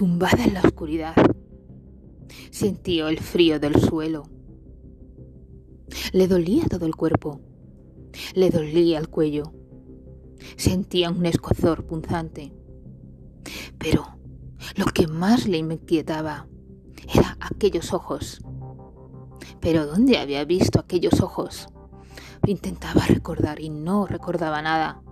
tumbada en la oscuridad. Sintió el frío del suelo. Le dolía todo el cuerpo. Le dolía el cuello. Sentía un escozor punzante. Pero lo que más le inquietaba era aquellos ojos. Pero ¿dónde había visto aquellos ojos? Intentaba recordar y no recordaba nada.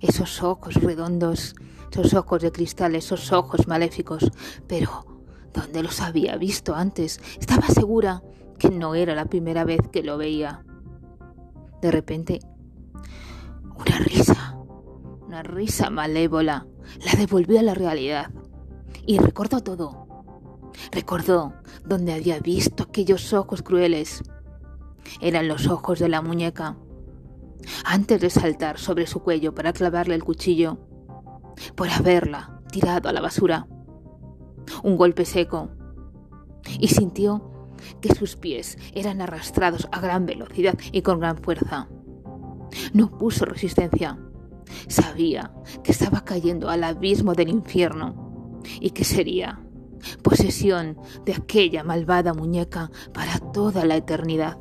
Esos ojos redondos, esos ojos de cristal, esos ojos maléficos. Pero ¿dónde los había visto antes? Estaba segura que no era la primera vez que lo veía. De repente, una risa, una risa malévola, la devolvió a la realidad y recordó todo. Recordó dónde había visto aquellos ojos crueles. Eran los ojos de la muñeca. Antes de saltar sobre su cuello para clavarle el cuchillo, por haberla tirado a la basura. Un golpe seco. Y sintió que sus pies eran arrastrados a gran velocidad y con gran fuerza. No puso resistencia. Sabía que estaba cayendo al abismo del infierno y que sería posesión de aquella malvada muñeca para toda la eternidad.